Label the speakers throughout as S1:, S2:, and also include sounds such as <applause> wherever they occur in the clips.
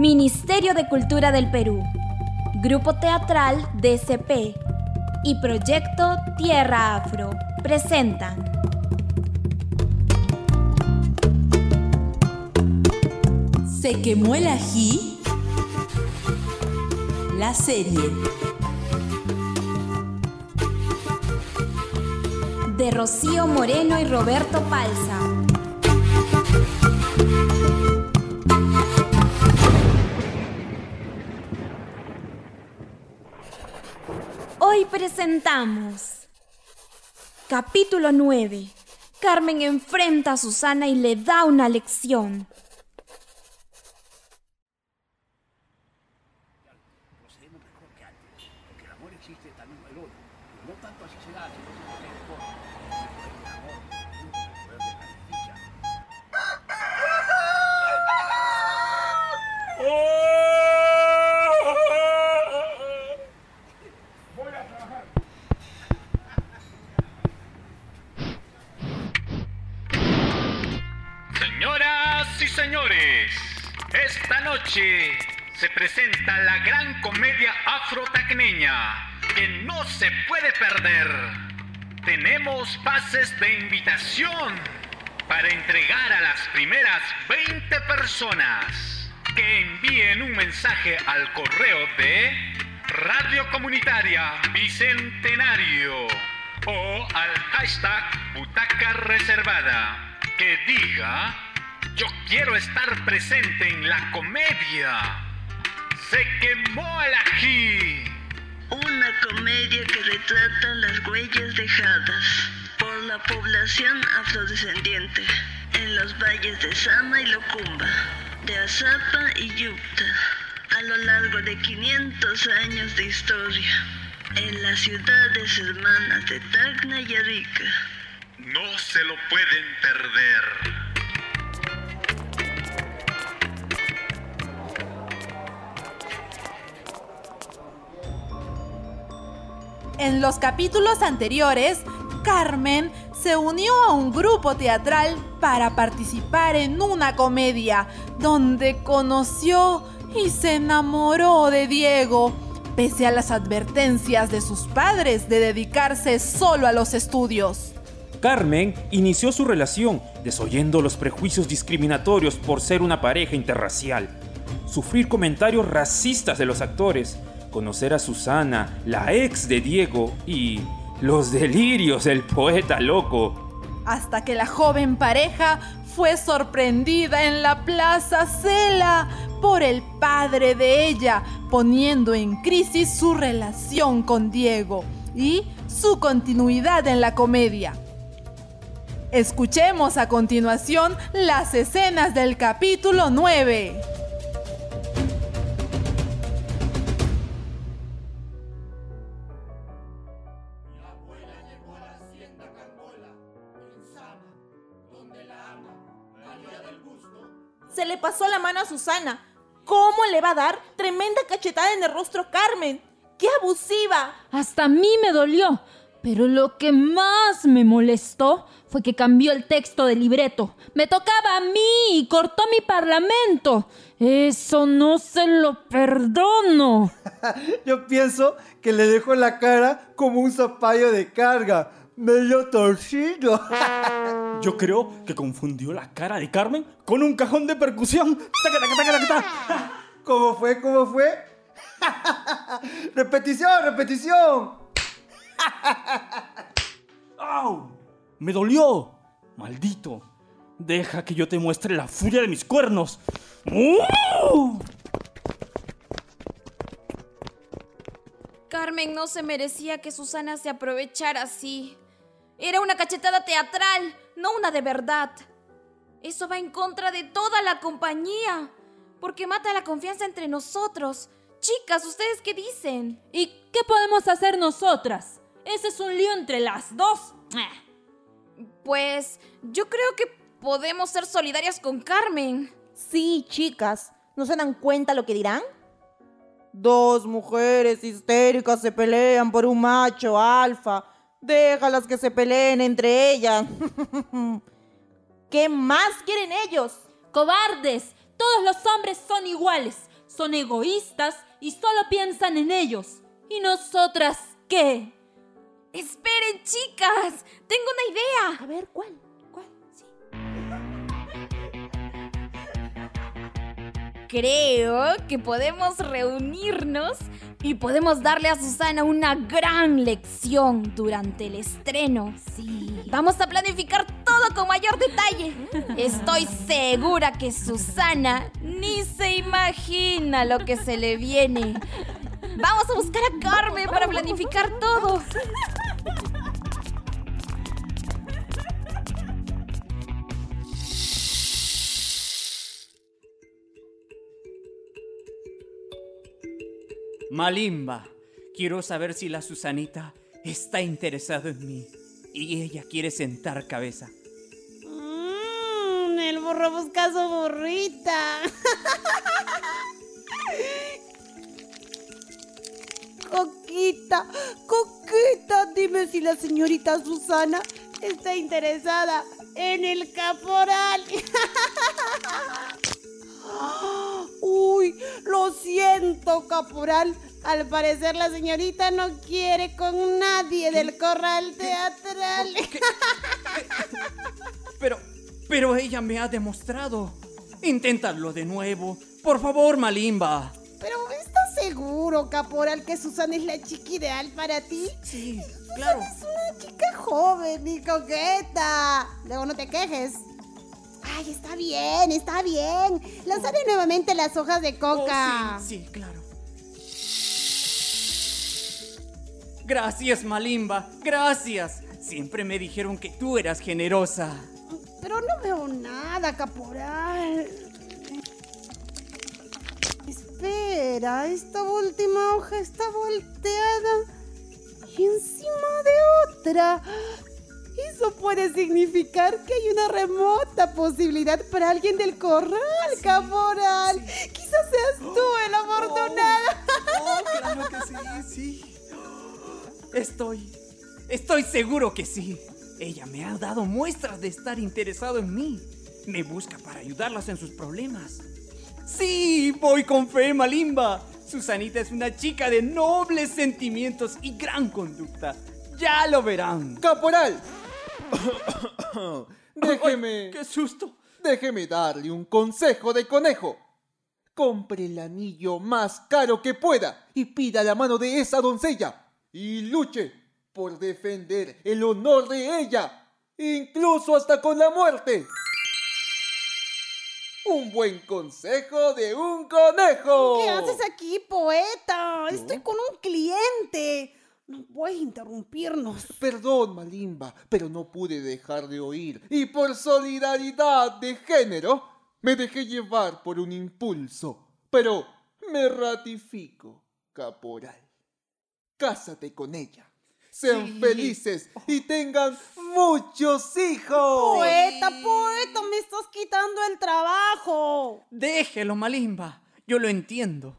S1: Ministerio de Cultura del Perú, Grupo Teatral DCP y Proyecto Tierra Afro presentan.
S2: Se quemó el ají. La serie.
S1: De Rocío Moreno y Roberto Palza. Hoy presentamos Capítulo 9. Carmen enfrenta a Susana y le da una lección.
S3: La gran comedia afrotacneña que no se puede perder. Tenemos pases de invitación para entregar a las primeras 20 personas que envíen un mensaje al correo de Radio Comunitaria Bicentenario o al hashtag Butaca Reservada que diga yo quiero estar presente en la comedia. Se quemó el ají.
S4: Una comedia que retrata las huellas dejadas por la población afrodescendiente en los valles de Sama y Locumba, de Azapa y Yupta, a lo largo de 500 años de historia, en las ciudades hermanas de Tacna y Arica.
S3: No se lo pueden perder.
S2: En los capítulos anteriores, Carmen se unió a un grupo teatral para participar en una comedia donde conoció y se enamoró de Diego, pese a las advertencias de sus padres de dedicarse solo a los estudios.
S5: Carmen inició su relación desoyendo los prejuicios discriminatorios por ser una pareja interracial, sufrir comentarios racistas de los actores, conocer a Susana, la ex de Diego, y los delirios del poeta loco.
S2: Hasta que la joven pareja fue sorprendida en la plaza Cela por el padre de ella, poniendo en crisis su relación con Diego y su continuidad en la comedia. Escuchemos a continuación las escenas del capítulo 9.
S6: Se le pasó la mano a Susana. ¿Cómo le va a dar tremenda cachetada en el rostro a Carmen? ¡Qué abusiva!
S7: Hasta a mí me dolió. Pero lo que más me molestó fue que cambió el texto del libreto. Me tocaba a mí y cortó mi parlamento. Eso no se lo perdono. <laughs>
S8: Yo pienso que le dejó la cara como un zapallo de carga, medio torcido. <laughs>
S9: Yo creo que confundió la cara de Carmen con un cajón de percusión. <laughs>
S8: ¿Cómo fue? ¿Cómo fue? <laughs> repetición, repetición. <laughs>
S9: ¡Au! ¡Me dolió! ¡Maldito! Deja que yo te muestre la furia de mis cuernos. ¡Uh!
S1: Carmen no se merecía que Susana se aprovechara así. Era una cachetada teatral, no una de verdad. Eso va en contra de toda la compañía, porque mata la confianza entre nosotros. Chicas, ¿ustedes qué dicen?
S7: ¿Y qué podemos hacer nosotras? Ese es un lío entre las dos. Eh.
S1: Pues yo creo que podemos ser solidarias con Carmen.
S6: Sí, chicas, ¿no se dan cuenta lo que dirán? Dos mujeres histéricas se pelean por un macho alfa. Déjalas que se peleen entre ellas. <laughs> ¿Qué más quieren ellos?
S7: Cobardes. Todos los hombres son iguales. son egoístas y solo piensan en ellos. ¿Y nosotras qué?
S1: Esperen, chicas. Tengo una idea.
S2: A ver, ¿cuál? ¿Cuál? Sí.
S1: Creo que podemos reunirnos y podemos darle a Susana una gran lección durante el estreno. Sí. Vamos a planificar todo con mayor detalle. Estoy segura que Susana ni se imagina lo que se le viene. Vamos a buscar a Carmen para planificar todo.
S10: Malimba, quiero saber si la Susanita está interesada en mí y ella quiere sentar cabeza.
S11: Mmm, el burro busca su burrita. <laughs> Coquita, coquita, dime si la señorita Susana está interesada en el caporal. <laughs> Uy, lo siento, caporal. Al parecer la señorita no quiere con nadie del corral teatral.
S10: Pero, pero ella me ha demostrado. Inténtalo de nuevo. Por favor, Malimba.
S11: Pero ¿estás seguro, caporal, que Susana es la chica ideal para ti?
S10: Sí, claro.
S11: Es una chica joven y coqueta. Luego no te quejes. Ay, está bien, está bien. Lanzaré nuevamente las hojas de coca.
S10: Oh, sí, sí, claro. Gracias, Malimba. Gracias. Siempre me dijeron que tú eras generosa.
S11: Pero no veo nada, caporal. Espera, esta última hoja está volteada y encima de otra. Eso puede significar que hay una remota posibilidad para alguien del corral, caporal. Quizás seas tú el afortunado.
S10: Oh, claro que sí, sí. Estoy. Estoy seguro que sí. Ella me ha dado muestras de estar interesado en mí. Me busca para ayudarlas en sus problemas. Sí, voy con fe, Malimba. Susanita es una chica de nobles sentimientos y gran conducta. Ya lo verán.
S8: ¡Caporal! <coughs> Déjeme.
S10: Ay, ¡Qué susto!
S8: Déjeme darle un consejo de conejo. Compre el anillo más caro que pueda y pida la mano de esa doncella. Y luche por defender el honor de ella, incluso hasta con la muerte. Un buen consejo de un conejo.
S11: ¿Qué haces aquí, poeta? Estoy con un cliente. No puedes interrumpirnos.
S8: Perdón, Malimba, pero no pude dejar de oír. Y por solidaridad de género, me dejé llevar por un impulso. Pero me ratifico, caporal. Cásate con ella. Sean
S10: Sí.
S8: felices y tengan muchos hijos.
S11: Poeta, poeta, me estás quitando el trabajo.
S10: Déjelo, Malimba. Yo lo entiendo.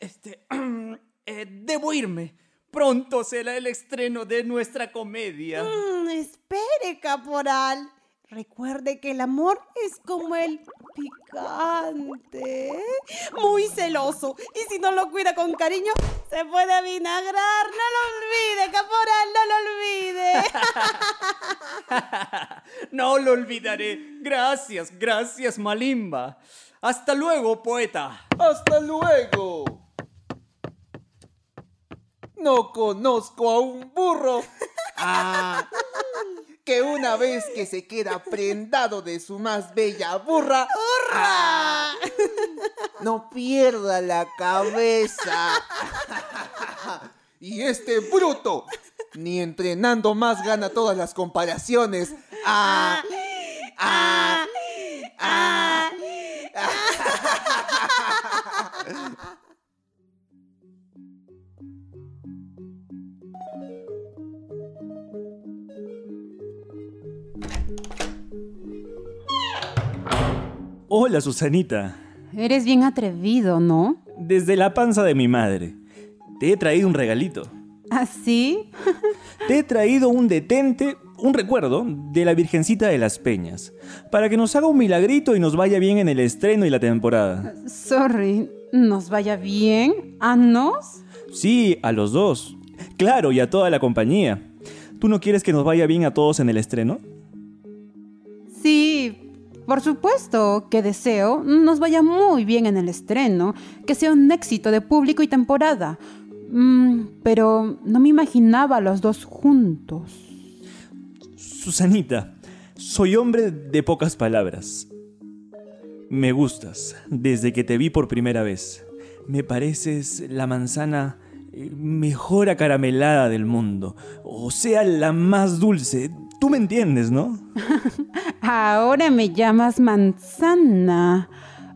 S10: Este. <clears throat> eh, debo irme. Pronto será el estreno de nuestra comedia.
S11: Mm, espere, caporal. Recuerde que el amor es como el picante. Muy celoso. Y si no lo cuida con cariño, se puede vinagrar. No lo olvide, caporal, no lo olvide. <laughs>
S10: no lo olvidaré. Gracias, gracias, Malimba. Hasta luego, poeta.
S8: Hasta luego. No conozco a un burro. Ah, que una vez que se queda prendado de su más bella burra, ah, no pierda la cabeza. Y este bruto, ni entrenando más gana todas las comparaciones. Ah, ah,
S12: Susanita.
S13: Eres bien atrevido, ¿no?
S12: Desde la panza de mi madre. Te he traído un regalito.
S13: ¿Así? <laughs>
S12: Te he traído un detente, un recuerdo de la Virgencita de las Peñas, para que nos haga un milagrito y nos vaya bien en el estreno y la temporada.
S13: Sorry, ¿Nos vaya bien? ¿A nos?
S12: Sí, a los dos. Claro, y a toda la compañía. ¿Tú no quieres que nos vaya bien a todos en el estreno?
S13: Por supuesto que deseo nos vaya muy bien en el estreno, que sea un éxito de público y temporada. Mm, pero no me imaginaba a los dos juntos.
S12: Susanita, soy hombre de pocas palabras. Me gustas desde que te vi por primera vez. Me pareces la manzana eh, mejor acaramelada del mundo. O sea, la más dulce. Tú me entiendes, ¿no? <laughs>
S13: Ahora me llamas manzana.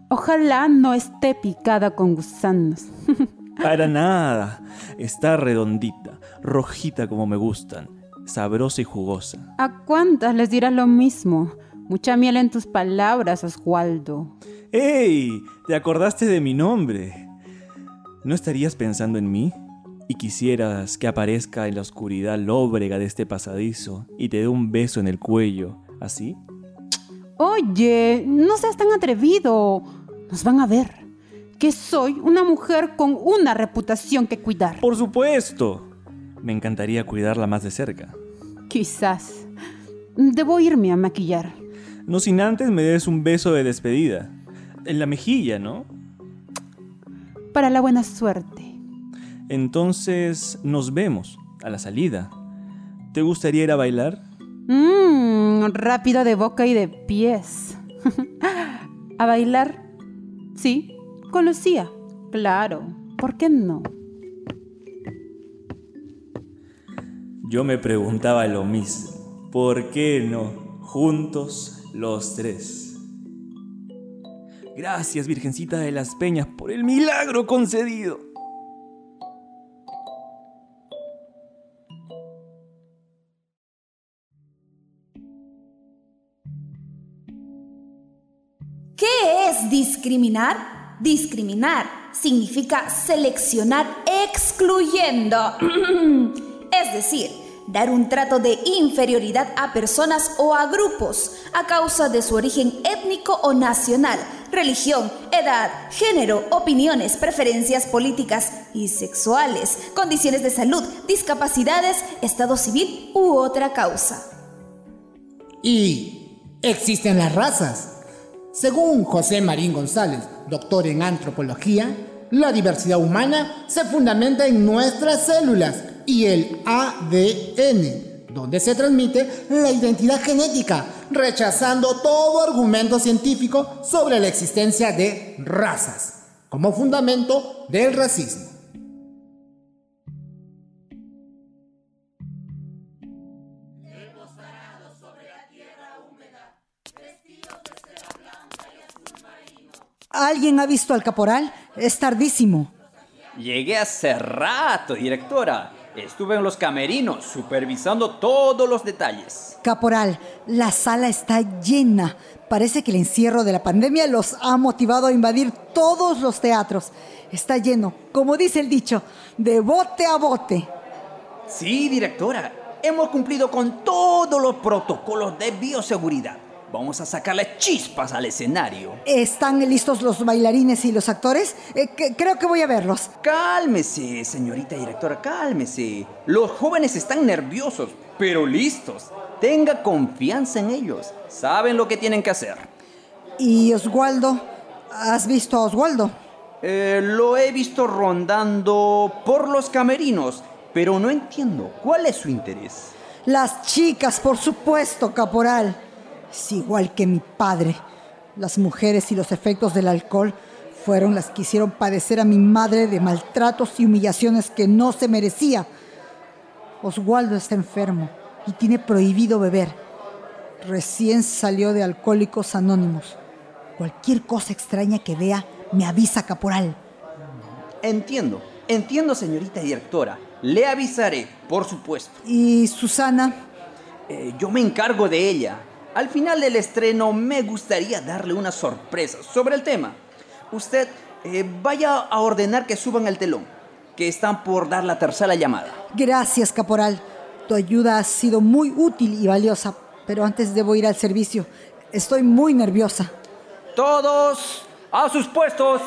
S13: Ojalá no esté picada con gusanos. <laughs>
S12: Para nada. Está redondita, rojita como me gustan, sabrosa y jugosa.
S13: ¿A cuántas les dirás lo mismo? Mucha miel en tus palabras, Oswaldo.
S12: ¡Ey! ¿Te acordaste de mi nombre? ¿No estarías pensando en mí? ¿Y quisieras que aparezca en la oscuridad lóbrega de este pasadizo y te dé un beso en el cuello, así?
S13: Oye, no seas tan atrevido. Nos van a ver. Que soy una mujer con una reputación que cuidar.
S12: Por supuesto. Me encantaría cuidarla más de cerca.
S13: Quizás. Debo irme a maquillar.
S12: No sin antes me des un beso de despedida. En la mejilla, ¿no?
S13: Para la buena suerte.
S12: Entonces nos vemos a la salida. ¿Te gustaría ir a bailar?
S13: Mmm, rápido de boca y de pies. <laughs> ¿A bailar? Sí, con Lucía. Claro, ¿por qué no?
S12: Yo me preguntaba lo mismo. ¿Por qué no? Juntos los tres. Gracias, Virgencita de las Peñas, por el milagro concedido.
S14: Discriminar? Discriminar significa seleccionar excluyendo. <clears throat> es decir, dar un trato de inferioridad a personas o a grupos a causa de su origen étnico o nacional, religión, edad, género, opiniones, preferencias políticas y sexuales, condiciones de salud, discapacidades, estado civil u otra causa.
S15: Y existen las razas. Según José Marín González, doctor en antropología, la diversidad humana se fundamenta en nuestras células y el ADN, donde se transmite la identidad genética, rechazando todo argumento científico sobre la existencia de razas, como fundamento del racismo.
S16: ¿Alguien ha visto al caporal? Es tardísimo.
S17: Llegué hace rato, directora. Estuve en los camerinos supervisando todos los detalles.
S16: Caporal, la sala está llena. Parece que el encierro de la pandemia los ha motivado a invadir todos los teatros. Está lleno, como dice el dicho, de bote a bote.
S17: Sí, directora. Hemos cumplido con todos los protocolos de bioseguridad. Vamos a sacarle chispas al escenario.
S16: ¿Están listos los bailarines y los actores? Eh, que- creo que voy a verlos.
S17: Cálmese, señorita directora, cálmese. Los jóvenes están nerviosos, pero listos. Tenga confianza en ellos. Saben lo que tienen que hacer.
S16: ¿Y Oswaldo? ¿Has visto a Oswaldo?
S17: Eh, lo he visto rondando por los camerinos, pero no entiendo. ¿Cuál es su interés?
S16: Las chicas, por supuesto, caporal. Es igual que mi padre. Las mujeres y los efectos del alcohol fueron las que hicieron padecer a mi madre de maltratos y humillaciones que no se merecía. Oswaldo está enfermo y tiene prohibido beber. Recién salió de Alcohólicos Anónimos. Cualquier cosa extraña que vea, me avisa, caporal.
S17: Entiendo, entiendo, señorita directora. Le avisaré, por supuesto.
S16: ¿Y Susana?
S17: Eh, yo me encargo de ella. Al final del estreno me gustaría darle una sorpresa sobre el tema. Usted eh, vaya a ordenar que suban el telón, que están por dar la tercera llamada.
S16: Gracias, caporal. Tu ayuda ha sido muy útil y valiosa, pero antes debo ir al servicio. Estoy muy nerviosa.
S17: Todos a sus puestos.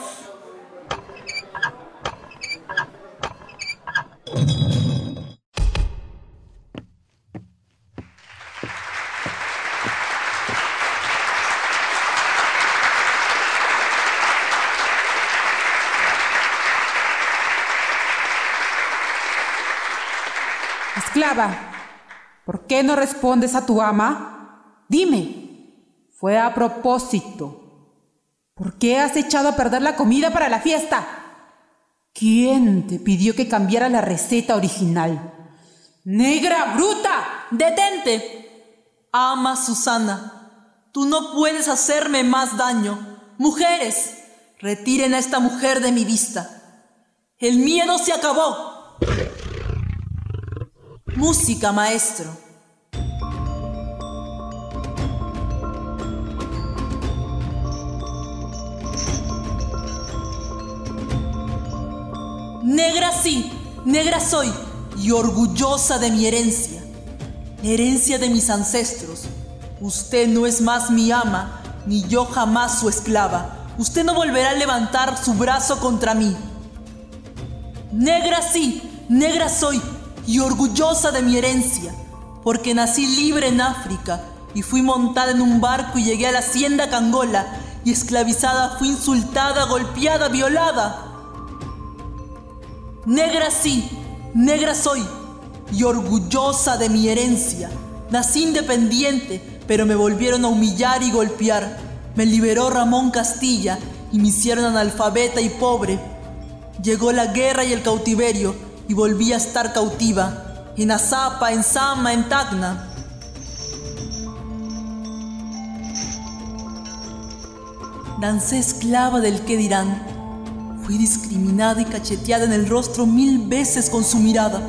S13: ¿Por qué no respondes a tu ama? Dime, fue a propósito. ¿Por qué has echado a perder la comida para la fiesta? ¿Quién te pidió que cambiara la receta original? ¡Negra bruta!
S18: ¡Detente! Ama Susana, tú no puedes hacerme más daño. Mujeres, retiren a esta mujer de mi vista. El miedo se acabó. Música, maestro. Negra sí, negra soy y orgullosa de mi herencia, herencia de mis ancestros. Usted no es más mi ama, ni yo jamás su esclava. Usted no volverá a levantar su brazo contra mí. Negra sí, negra soy y orgullosa de mi herencia, porque nací libre en África y fui montada en un barco y llegué a la hacienda Cangola y esclavizada fui insultada, golpeada, violada. Negra sí, negra soy y orgullosa de mi herencia. Nací independiente, pero me volvieron a humillar y golpear. Me liberó Ramón Castilla y me hicieron analfabeta y pobre. Llegó la guerra y el cautiverio y volví a estar cautiva. En Azapa, en Sama, en Tacna. Dancé esclava del que dirán. Fui discriminada y cacheteada en el rostro mil veces con su mirada.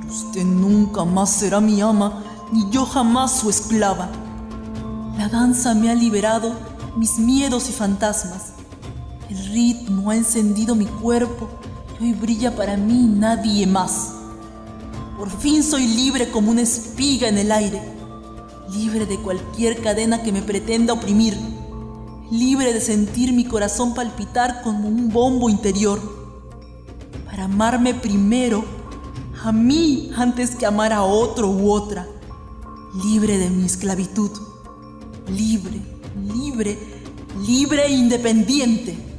S18: Pero usted nunca más será mi ama, ni yo jamás su esclava. La danza me ha liberado mis miedos y fantasmas. El ritmo ha encendido mi cuerpo hoy brilla para mí nadie más. Por fin soy libre como una espiga en el aire, libre de cualquier cadena que me pretenda oprimir, libre de sentir mi corazón palpitar como un bombo interior, para amarme primero, a mí antes que amar a otro u otra, libre de mi esclavitud, libre, libre, libre e independiente.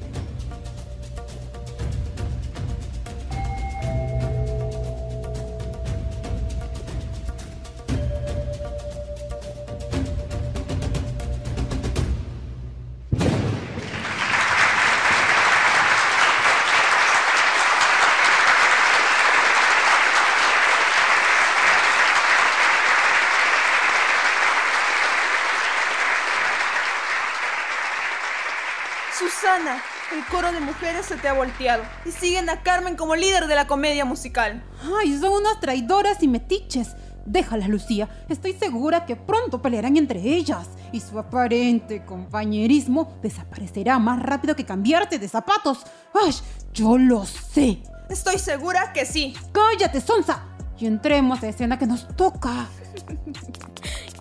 S2: Mujeres se te ha volteado y siguen a Carmen como líder de la comedia musical.
S13: Ay, son unas traidoras y metiches. Déjalas, Lucía. Estoy segura que pronto pelearán entre ellas y su aparente compañerismo desaparecerá más rápido que cambiarte de zapatos. ¡Ay! Yo lo sé.
S2: Estoy segura que sí.
S13: ¡Cállate, Sonsa! Y entremos a la escena que nos toca.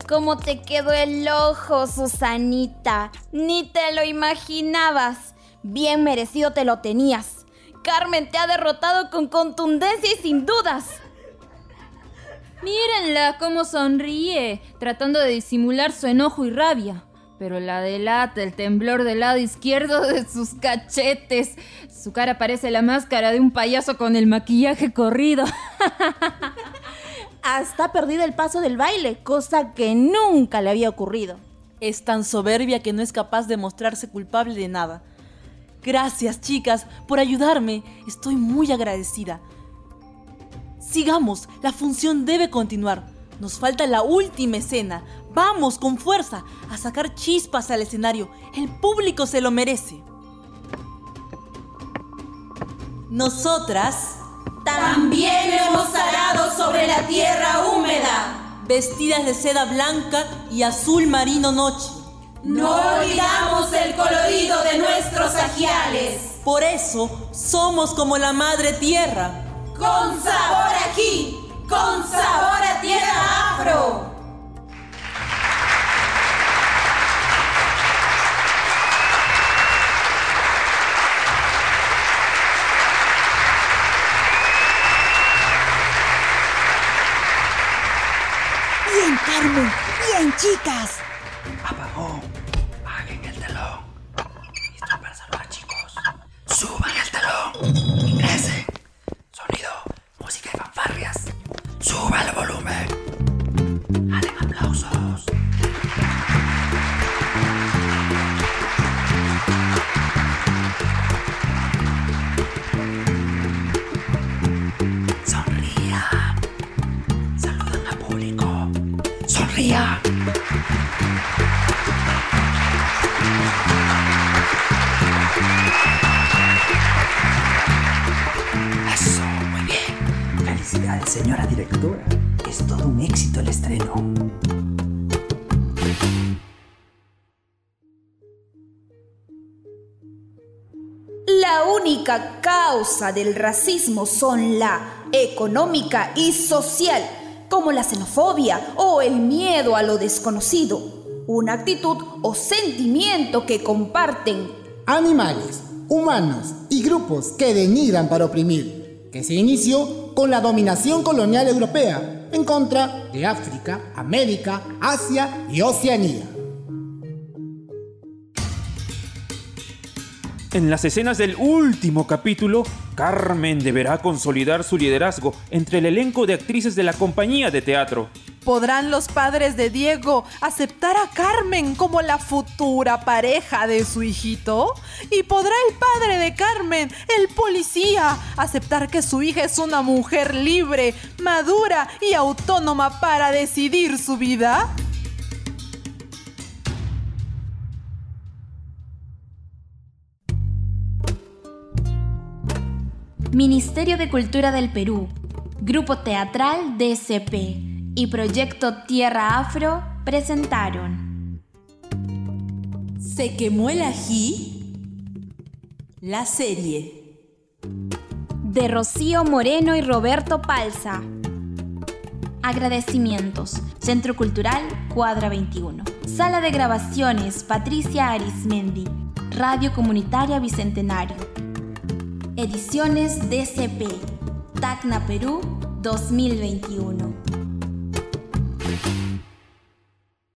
S1: ¿Cómo te quedó el ojo, Susanita? Ni te lo imaginabas. Bien merecido te lo tenías. Carmen te ha derrotado con contundencia y sin dudas.
S7: Mírenla cómo sonríe, tratando de disimular su enojo y rabia. Pero la delata el temblor del lado izquierdo de sus cachetes. Su cara parece la máscara de un payaso con el maquillaje corrido. <laughs>
S6: Hasta ha perdido el paso del baile, cosa que nunca le había ocurrido.
S18: Es tan soberbia que no es capaz de mostrarse culpable de nada. Gracias, chicas, por ayudarme. Estoy muy agradecida. Sigamos, la función debe continuar. Nos falta la última escena. Vamos, con fuerza, a sacar chispas al escenario. El público se lo merece. Nosotras
S19: también hemos arado sobre la tierra húmeda,
S18: vestidas de seda blanca y azul marino noche.
S19: No olvidamos el colorido de nuestros ajiales.
S18: Por eso somos como la madre tierra.
S19: Con sabor aquí, con sabor a tierra afro.
S16: Bien, Carmen. Bien, chicas.
S17: Señora directora. Es todo un éxito el estreno.
S14: La única causa del racismo son la económica y social, como la xenofobia o el miedo a lo desconocido, una actitud o sentimiento que comparten
S15: Animales, humanos y grupos que denigran para oprimir, que se inició con la dominación colonial europea en contra de África, América, Asia y Oceanía.
S5: En las escenas del último capítulo, Carmen deberá consolidar su liderazgo entre el elenco de actrices de la compañía de teatro.
S2: ¿Podrán los padres de Diego aceptar a Carmen como la futura pareja de su hijito? ¿Y podrá el padre de Carmen, el policía, aceptar que su hija es una mujer libre, madura y autónoma para decidir su vida?
S1: Ministerio de Cultura del Perú, Grupo Teatral DCP y Proyecto Tierra Afro presentaron
S19: ¿Se quemó el ají? La serie.
S1: de Rocío Moreno y Roberto Palza. Agradecimientos. Centro Cultural Cuadra 21. Sala de grabaciones Patricia Arismendi. Radio Comunitaria Bicentenario. Ediciones DCP. Tacna Perú 2021.